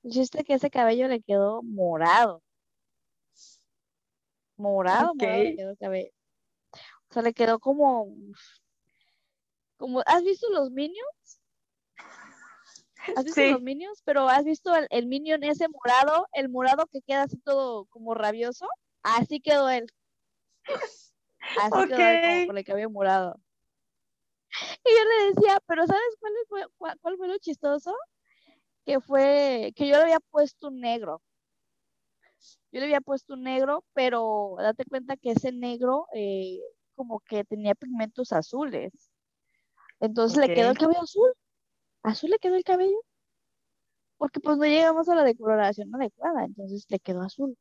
chiste es que ese cabello le quedó morado. Morado, morado le quedó el cabello. O sea, le quedó como, como, ¿has visto los Minions? ¿Has visto los Minions? Pero ¿has visto el, el Minion ese morado? El morado que queda así todo como rabioso. Así quedó él. Así quedó él, como con el cabello morado. Y yo le decía, pero ¿sabes cuál fue, cuál fue lo chistoso? Que fue que yo le había puesto un negro. Yo le había puesto un negro, pero date cuenta que ese negro eh, como que tenía pigmentos azules. Entonces le quedó el cabello azul. Azul le quedó el cabello. Porque pues no llegamos a la decoloración adecuada, entonces le quedó azul.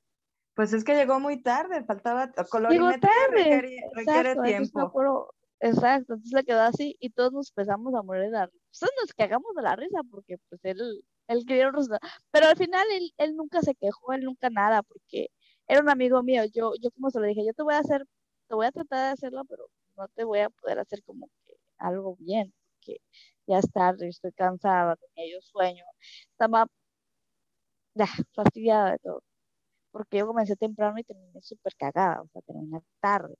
Pues es que llegó muy tarde, faltaba color Llegó tarde. requiere, tiempo. Exacto, entonces le quedó así y todos nos empezamos a morir de la nos cagamos de la risa porque pues él, él quería Pero al final él, él nunca se quejó, él nunca nada, porque era un amigo mío. Yo, yo como se lo dije, yo te voy a hacer, te voy a tratar de hacerlo, pero no te voy a poder hacer como que algo bien, porque ya es tarde, estoy cansada, tenía yo sueño, estaba fastidiada de todo. Porque yo comencé temprano y terminé súper cagada, o sea, terminé tarde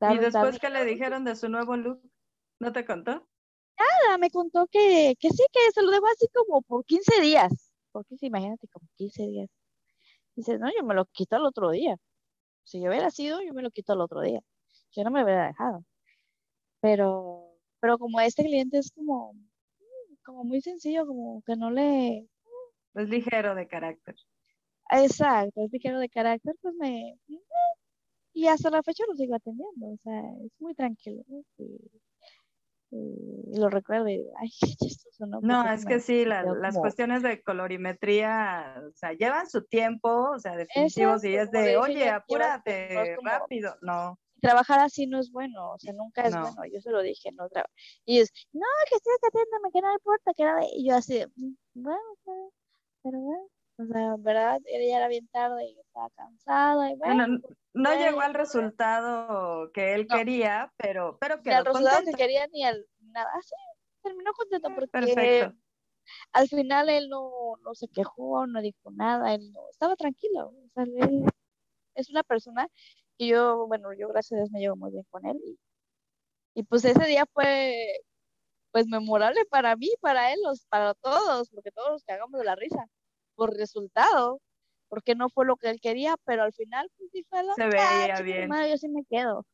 y después que le dijeron de su nuevo look, ¿no te contó? Nada, me contó que, que sí, que se lo dejó así como por 15 días. Por 15, imagínate, como 15 días. Dice, no, yo me lo quito al otro día. Si yo hubiera sido, yo me lo quito al otro día. Yo no me hubiera dejado. Pero, pero como este cliente es como, como muy sencillo, como que no le... Es ligero de carácter. Exacto, es ligero de carácter, pues me, y hasta la fecha lo sigo atendiendo, o sea, es muy tranquilo. Y, lo recuerdo y, ay, ¿no? No, es que sí, las cuestiones de colorimetría, o sea, llevan su tiempo, o sea, definitivos, y es de, oye, apúrate, rápido, no. Trabajar así no es bueno, o sea, nunca es bueno, yo se lo dije, no Y es, no, que estoy atendiéndome, que no importa, que nada, y yo así, mm, bueno, pero bueno, o sea, ¿verdad? Ella era bien tarde y estaba cansada. Y bueno, no llegó al resultado que él quería, pero, pero quedó Ni al resultado que quería ni al nada. Sí, terminó contento porque Perfecto. al final él no, no se quejó, no dijo nada, él no, estaba tranquilo. O sea, él es una persona que yo, bueno, yo gracias a Dios me llevo muy bien con él. Y, y pues ese día fue pues memorable para mí, para él, para todos, porque todos nos cagamos de la risa por resultado, porque no fue lo que él quería, pero al final pues sí fue lo Se veía bien. yo sí me quedo.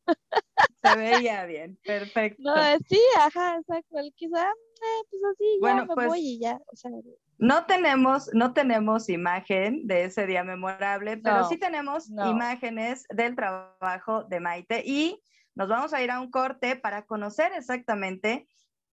Se veía bien, perfecto. No, sí, ajá, exacto. Él quizá, eh, pues así, ya me pues, voy y ya. O sea, no tenemos, no tenemos imagen de ese día memorable, pero sí tenemos imágenes del trabajo de Maite y nos vamos a ir a un corte para conocer exactamente,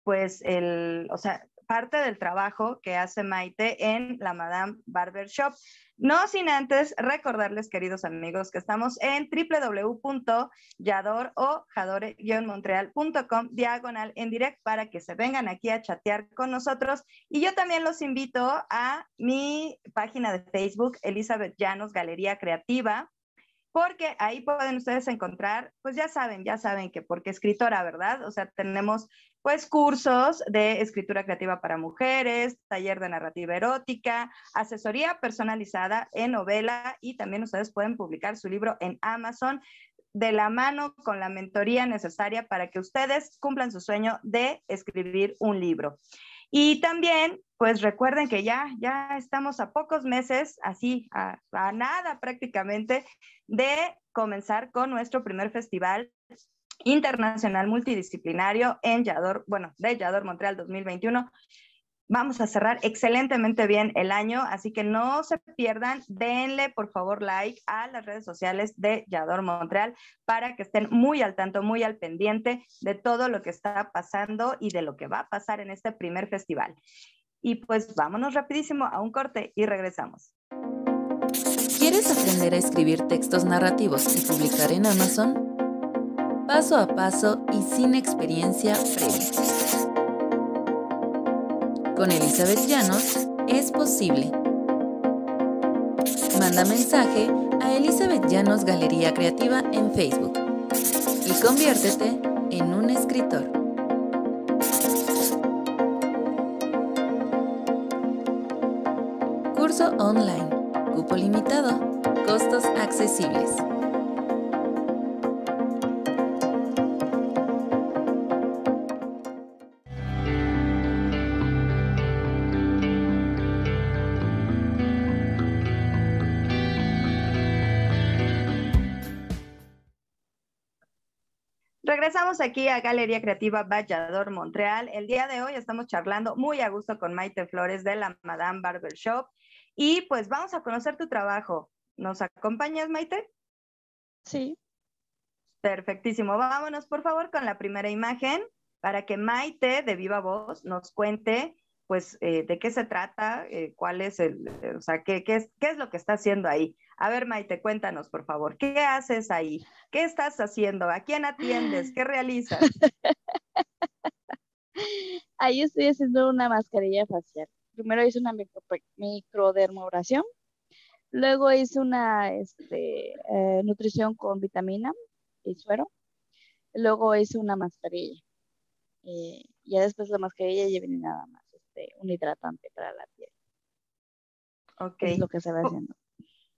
pues, el, o sea, parte del trabajo que hace Maite en la Madame Barber Shop. No sin antes recordarles, queridos amigos, que estamos en www.yador o jadore-montreal.com diagonal en direct para que se vengan aquí a chatear con nosotros. Y yo también los invito a mi página de Facebook, Elizabeth Llanos Galería Creativa porque ahí pueden ustedes encontrar, pues ya saben, ya saben que porque escritora, ¿verdad? O sea, tenemos pues cursos de escritura creativa para mujeres, taller de narrativa erótica, asesoría personalizada en novela y también ustedes pueden publicar su libro en Amazon de la mano con la mentoría necesaria para que ustedes cumplan su sueño de escribir un libro. Y también, pues recuerden que ya, ya estamos a pocos meses, así, a, nada prácticamente, de comenzar con nuestro primer festival internacional multidisciplinario en Yador, bueno, de Yador Montreal 2021. Vamos a cerrar excelentemente bien el año, así que no se pierdan, denle por favor like a las redes sociales de Yador Montreal para que estén muy al tanto, muy al pendiente de todo lo que está pasando y de lo que va a pasar en este primer festival. Y pues vámonos rapidísimo a un corte y regresamos. ¿Quieres aprender a escribir textos narrativos y publicar en Amazon? paso a paso y sin experiencia previa. Con Elizabeth Llanos es posible. Manda mensaje a Elizabeth Llanos Galería Creativa en Facebook y conviértete en un escritor. Curso online. Cupo limitado. Costos accesibles. Aquí a Galería Creativa Vallador, Montreal. El día de hoy estamos charlando muy a gusto con Maite Flores de la Madame Barber Shop y pues vamos a conocer tu trabajo. ¿Nos acompañas, Maite? Sí. Perfectísimo. Vámonos, por favor, con la primera imagen para que Maite, de viva voz, nos cuente pues eh, de qué se trata, eh, cuál es el, o sea, qué, es, qué es lo que está haciendo ahí. A ver, Maite, cuéntanos, por favor, ¿qué haces ahí? ¿Qué estás haciendo? ¿A quién atiendes? ¿Qué realizas? Ahí estoy haciendo una mascarilla facial. Primero hice una micro, microdermobración, luego hice una este, eh, nutrición con vitamina y suero, luego hice una mascarilla. ya después la mascarilla ya viene nada más. Este, un hidratante para la piel. Ok. Es lo que se va haciendo.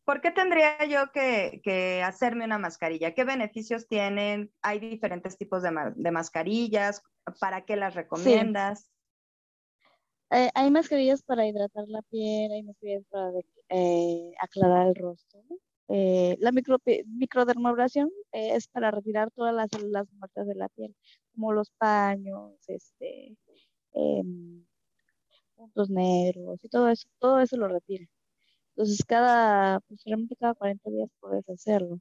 ¿Por qué tendría yo que, hacerme una mascarilla? ¿Qué beneficios tienen? ¿Hay diferentes tipos de, mascarillas? ¿Para qué las recomiendas? Eh, hay mascarillas para hidratar la piel, hay mascarillas para eh, aclarar el rostro. Eh, la micro, microdermabrasión es para retirar todas las células muertas de la piel, como los paños, este, em, puntos negros y todo eso, todo eso lo retira. Entonces, cada, posiblemente cada 40 días puedes hacerlo.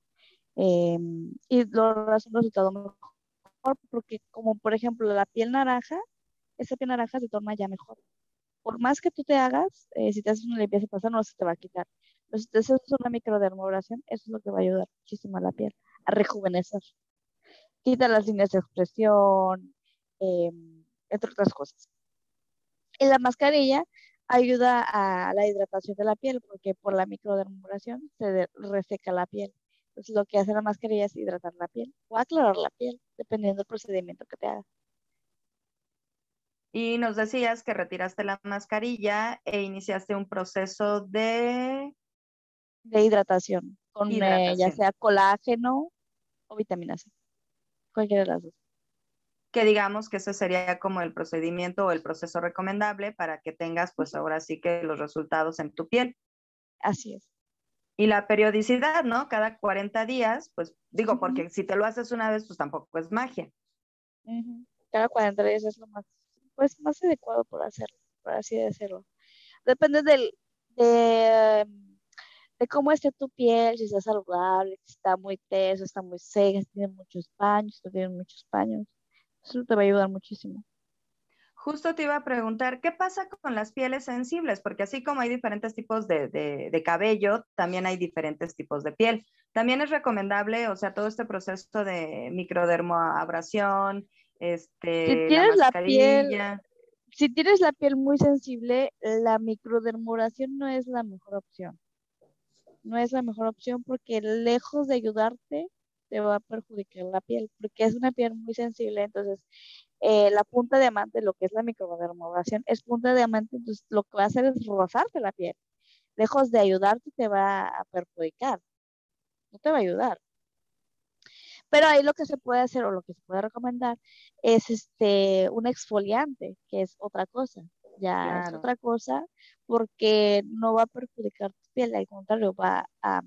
Em, y lo resultado mejor porque, como por ejemplo, la piel naranja, esa piel naranja se toma ya mejor. Por más que tú te hagas, eh, si te haces una limpieza pasar, no se te va a quitar. Pero si te haces una microdermobración, eso es lo que va a ayudar muchísimo a la piel, a rejuvenecer. Quita las líneas de expresión, em, entre otras cosas. Y la mascarilla ayuda a la hidratación de la piel porque por la microdermobración se reseca la piel. Entonces lo que hace la mascarilla es hidratar la piel o aclarar la piel, dependiendo del procedimiento que te hagas. Y nos decías que retiraste la mascarilla e iniciaste un proceso de... De hidratación, con eh, ya sea colágeno o vitamina C. Cualquiera de las dos que digamos que ese sería como el procedimiento o el proceso recomendable para que tengas pues ahora sí que los resultados en tu piel. Así es. Y la periodicidad, ¿no? Cada 40 días, pues digo, porque si te lo haces una vez, pues tampoco es magia. Cada 40 días es lo más, pues, más adecuado por hacerlo, por así decirlo. Depende del, de, de cómo esté tu piel, si está saludable, si está muy teso, está muy seca, si tiene muchos paños, si tiene muchos paños eso te va a ayudar muchísimo. Justo te iba a preguntar, ¿qué pasa con las pieles sensibles? Porque así como hay diferentes tipos de, cabello, también hay diferentes tipos de piel. También es recomendable, o sea, todo este proceso de microdermoabrasión, este, si tienes la, piel, si tienes la piel muy sensible, la microdermoración no es la mejor opción. No es la mejor opción porque lejos de ayudarte, te va a perjudicar la piel, porque es una piel muy sensible, entonces eh, la punta de diamante, lo que es la microdermobración, es punta de diamante, entonces lo que va a hacer es rozarte la piel. Lejos de ayudarte, te va a perjudicar, no te va a ayudar. Pero ahí lo que se puede hacer o lo que se puede recomendar es este un exfoliante, que es otra cosa. Ya es otra cosa porque no va a perjudicar tu piel, al contrario, va a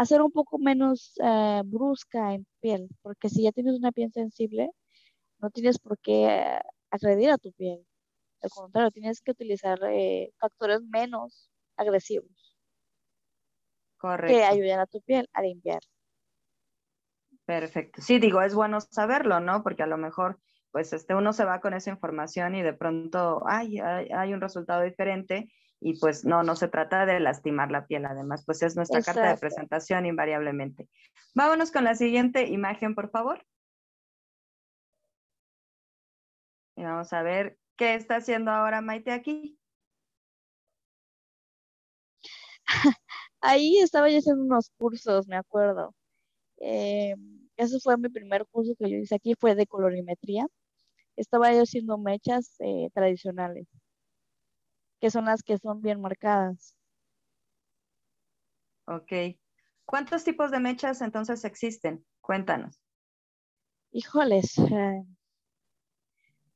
hacer un poco menos eh, brusca en piel, porque si ya tienes una piel sensible, no tienes por qué agredir a tu piel. Al contrario, tienes que utilizar eh, factores menos agresivos. Correcto. Que ayuden a tu piel a limpiar. Perfecto. Sí, digo, es bueno saberlo, ¿no? Porque a lo mejor, pues, este, uno se va con esa información y de pronto, ay, hay un resultado diferente y pues no, no se trata de lastimar la piel, además, pues es nuestra carta de presentación invariablemente. Vámonos con la siguiente imagen, por favor. Y vamos a ver qué está haciendo ahora Maite aquí. ahí estaba yo haciendo unos cursos, me acuerdo. Eh, ese fue mi primer curso que yo hice aquí, fue de colorimetría. Estaba yo haciendo mechas eh, tradicionales, que son las que son bien marcadas. Ok. ¿Cuántos tipos de mechas entonces existen? Cuéntanos. Híjoles, eh,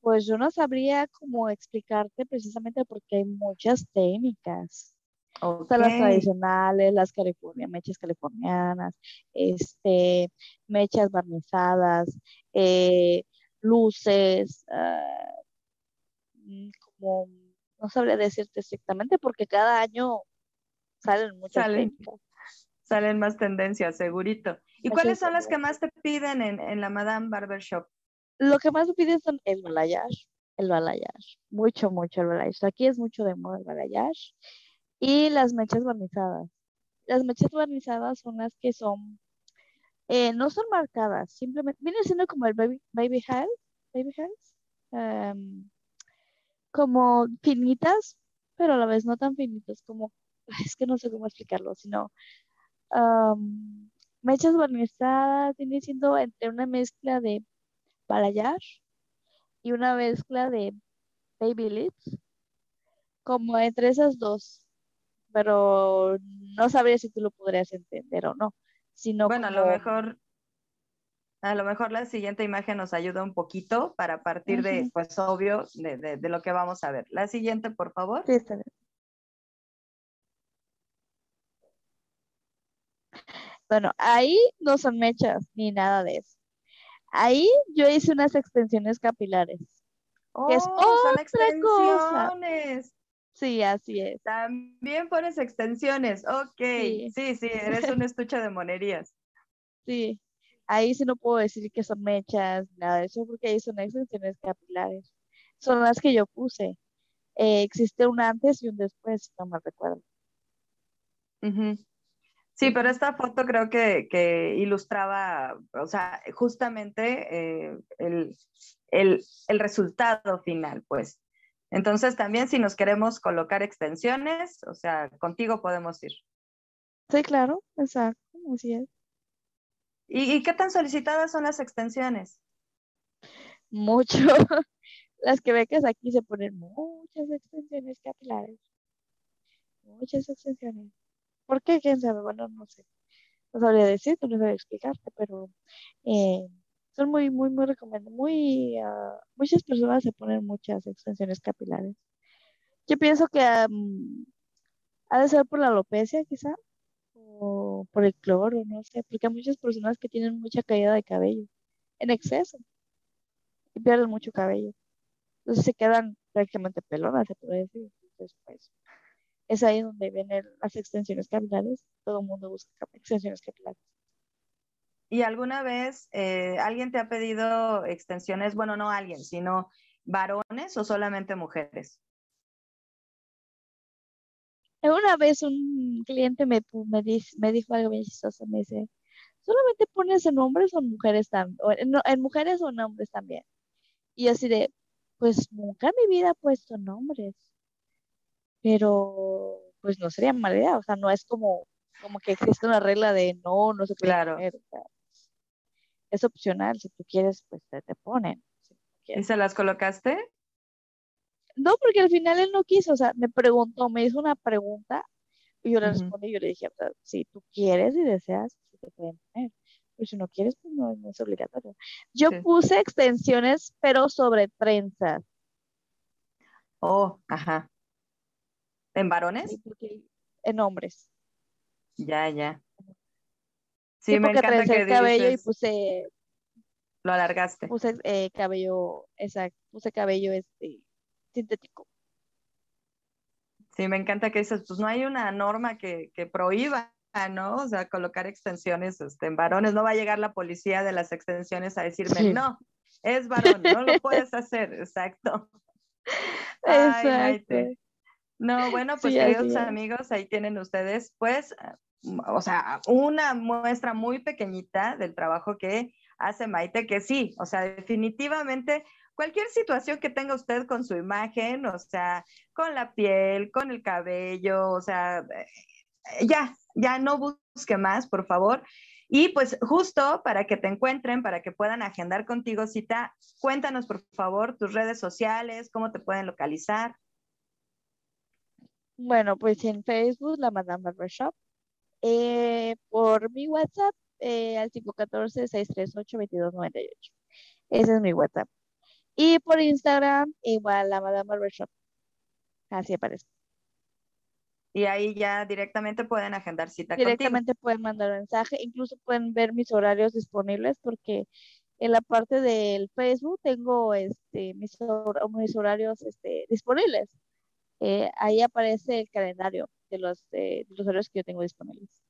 pues yo no sabría cómo explicarte precisamente porque hay muchas técnicas. Están las tradicionales, las california, mechas californianas, este, mechas barnizadas, eh, luces, ah, mm, como no sabría decirte exactamente porque cada año salen muchas técnicas. Salen más tendencias, segurito. ¿Y cuáles son las que más te piden en, en la Madame Barber Shop? Lo que más me piden son el balayage, el balayage, mucho, mucho el balayage. Aquí es mucho de moda el balayage y las mechas barnizadas. Las mechas barnizadas son las que son, eh, no son marcadas, simplemente, viene siendo como el baby, baby hair, baby hairs, como finitas, pero a la vez no tan finitas, como, es que no sé cómo explicarlo, sino mechas barnizadas, viene siendo entre una mezcla de balayage y una mezcla de baby lips, como entre esas dos, pero no sabría si tú lo podrías entender o no. Sino bueno, a lo mejor a lo mejor la siguiente imagen nos ayuda un poquito para partir de, pues obvio, de, lo que vamos a ver. La siguiente, por favor. Sí, está bien. Bueno, ahí no son mechas ni nada de eso. Ahí yo hice unas extensiones capilares. Oh, es son extensiones. Sí, así es. También pones extensiones. Ok. Sí, sí, eres un estuche de monerías. Sí. Ahí sí no puedo decir que son mechas, nada de eso, porque ahí son extensiones capilares. Son las que yo puse. Eh, existe un antes y un después, no me recuerdo. Sí, pero esta foto creo que, ilustraba, o sea, justamente eh, el, resultado final, pues. Entonces, también si nos queremos colocar extensiones, o sea, contigo podemos ir. Sí, claro, exacto, así es. ¿Y, qué tan solicitadas son las extensiones? Mucho. Las que becas aquí se ponen muchas extensiones capilares. Muchas extensiones. ¿Por qué? ¿Quién sabe? Bueno, no sé. No sabría decirte, no sabría explicarte, pero eh, son muy, muy, muy recomendables. Muy, ah, muchas personas se ponen muchas extensiones capilares. Yo pienso que ha de ser por la alopecia, quizá, o por el cloro, no sé, porque hay muchas personas que tienen mucha caída de cabello en exceso y pierden mucho cabello. Entonces se quedan prácticamente pelonas, se puede decir. Entonces, pues, es ahí donde vienen las extensiones capilares. Todo el mundo busca extensiones capilares. ¿Y alguna vez eh, alguien te ha pedido extensiones? Bueno, no alguien, sino varones o solamente mujeres. Una vez un cliente me, me, me dijo algo bien chistoso, me dice, ¿solamente pones en hombres o en mujeres también? En, en, mujeres o en hombres también. Y así de, pues nunca en mi vida he puesto nombres pero pues no sería mala idea, o sea, no es como, como que existe una regla de no, no se puede claro. poner, es opcional, si tú quieres, pues te, te ponen. ¿Y se las colocaste? No, porque al final él no quiso, o sea, me preguntó, me hizo una pregunta y yo le respondí, yo le dije, o sea, si tú quieres y deseas, sí te pueden poner. Pero si no quieres, pues no, es obligatorio. Yo puse extensiones, pero sobre trenzas. Oh, ajá. ¿En varones? en hombres. Ya, ya. Sí, me encanta que el cabello y puse... Lo alargaste. Puse eh, cabello, exacto, puse cabello este, sintético. Sí, me encanta que dices, pues no hay una norma que, que prohíba, ¿no? O sea, colocar extensiones este, en varones. No va a llegar la policía de las extensiones a decirme, no, es varón, no lo puedes hacer, exacto. Exacto. No, bueno, pues queridos amigos, ahí tienen ustedes, pues, o sea, una muestra muy pequeñita del trabajo que hace Maite, que sí, o sea, definitivamente cualquier situación que tenga usted con su imagen, o sea, con la piel, con el cabello, o sea, ya, ya no busque más, por favor. Y pues justo para que te encuentren, para que puedan agendar contigo cita, cuéntanos por favor tus redes sociales, cómo te pueden localizar. Bueno, pues en Facebook, la Madame Barbershop. Eh, por mi WhatsApp, eh, al 514-638-2298. Ese es mi WhatsApp. Y por Instagram, igual la Madame Barbershop. Así aparece. Y ahí ya directamente pueden agendar cita Directamente pueden mandar mensaje, incluso pueden ver mis horarios disponibles porque en la parte del Facebook tengo este, mis, horarios este, disponibles. Eh, ahí aparece el calendario de los, de los horarios que yo tengo disponibles.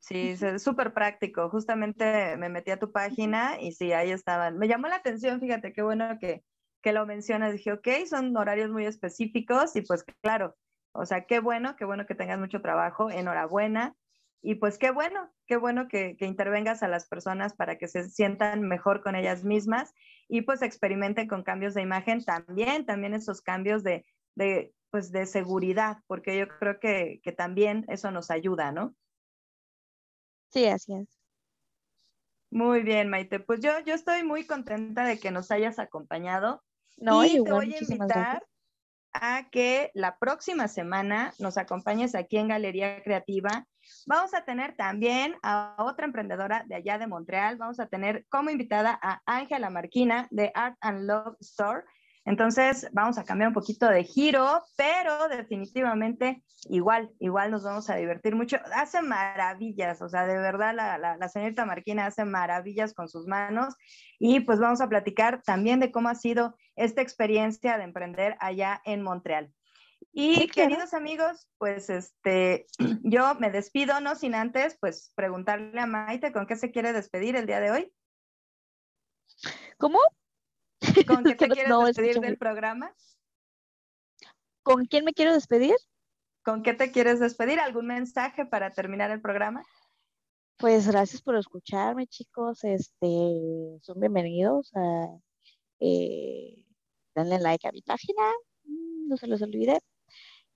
Sí, es súper práctico. Justamente me metí a tu página y sí, ahí estaban. Me llamó la atención, fíjate, qué bueno que, que lo mencionas. Dije, ok, son horarios muy específicos y pues claro, o sea, qué bueno, qué bueno que tengas mucho trabajo, enhorabuena. Y pues qué bueno, qué bueno que, intervengas a las personas para que se sientan mejor con ellas mismas y pues experimenten con cambios de imagen también, también esos cambios de, de pues de seguridad, porque yo creo que, que también eso nos ayuda, ¿no? Sí, así es. Muy bien, Maite. Pues yo, yo estoy muy contenta de que nos hayas acompañado. No, y te voy a invitar a que la próxima semana nos acompañes aquí en Galería Creativa. Vamos a tener también a otra emprendedora de allá de Montreal. Vamos a tener como invitada a Ángela Marquina de Art and Love Store. Entonces, vamos a cambiar un poquito de giro, pero definitivamente igual, igual nos vamos a divertir mucho. Hace maravillas, o sea, de verdad la, la, señorita Marquina hace maravillas con sus manos y pues vamos a platicar también de cómo ha sido esta experiencia de emprender allá en Montreal. Y queridos amigos, pues este, yo me despido, no sin antes, pues preguntarle a Maite con qué se quiere despedir el día de hoy. ¿Cómo? ¿Con qué te quieres despedir del programa? ¿Con quién me quiero despedir? ¿Con qué te quieres despedir? ¿Algún mensaje para terminar el programa? Pues gracias por escucharme, chicos. Este, son bienvenidos a eh, denle like a mi página, mm, no se los olvide.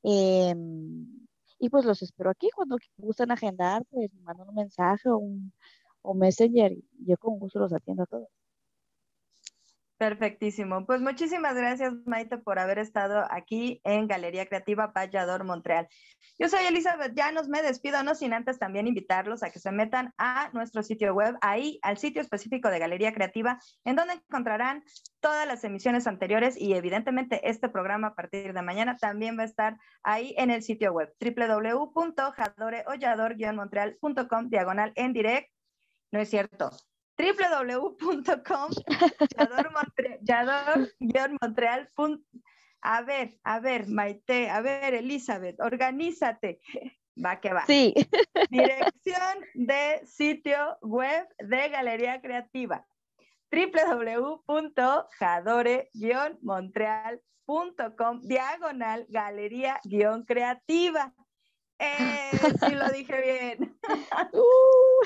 Em, y pues los espero aquí cuando gusten agendar, pues me mandan un mensaje o un o messenger y yo con gusto los atiendo a todos. Perfectísimo. Pues muchísimas gracias, Maite, por haber estado aquí en Galería Creativa Vallador, Montreal. Yo soy Elizabeth Llanos, me despido, no sin antes también invitarlos a que se metan a nuestro sitio web, ahí al sitio específico de Galería Creativa, en donde encontrarán todas las emisiones anteriores y evidentemente este programa a partir de mañana también va a estar ahí en el sitio web www.jadoreollador-montreal.com diagonal en direct. No es cierto, www.com montreal A ver, a ver, Maite, a ver, Elizabeth, organízate. Va que va. Sí. Dirección de sitio web de Galería Creativa. www.jadore-montreal.com diagonal galería-creativa. Eh, sí lo dije bien. Uh.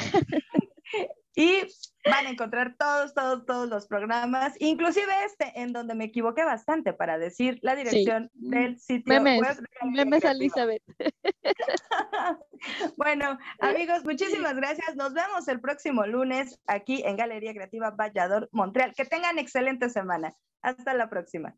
Y van a encontrar todos, todos, todos los programas, inclusive este, en donde me equivoqué bastante para decir la dirección del sitio web. De memes Elizabeth. bueno, amigos, muchísimas gracias. Nos vemos el próximo lunes aquí en Galería Creativa Vallador, Montreal. Que tengan excelente semana. Hasta la próxima.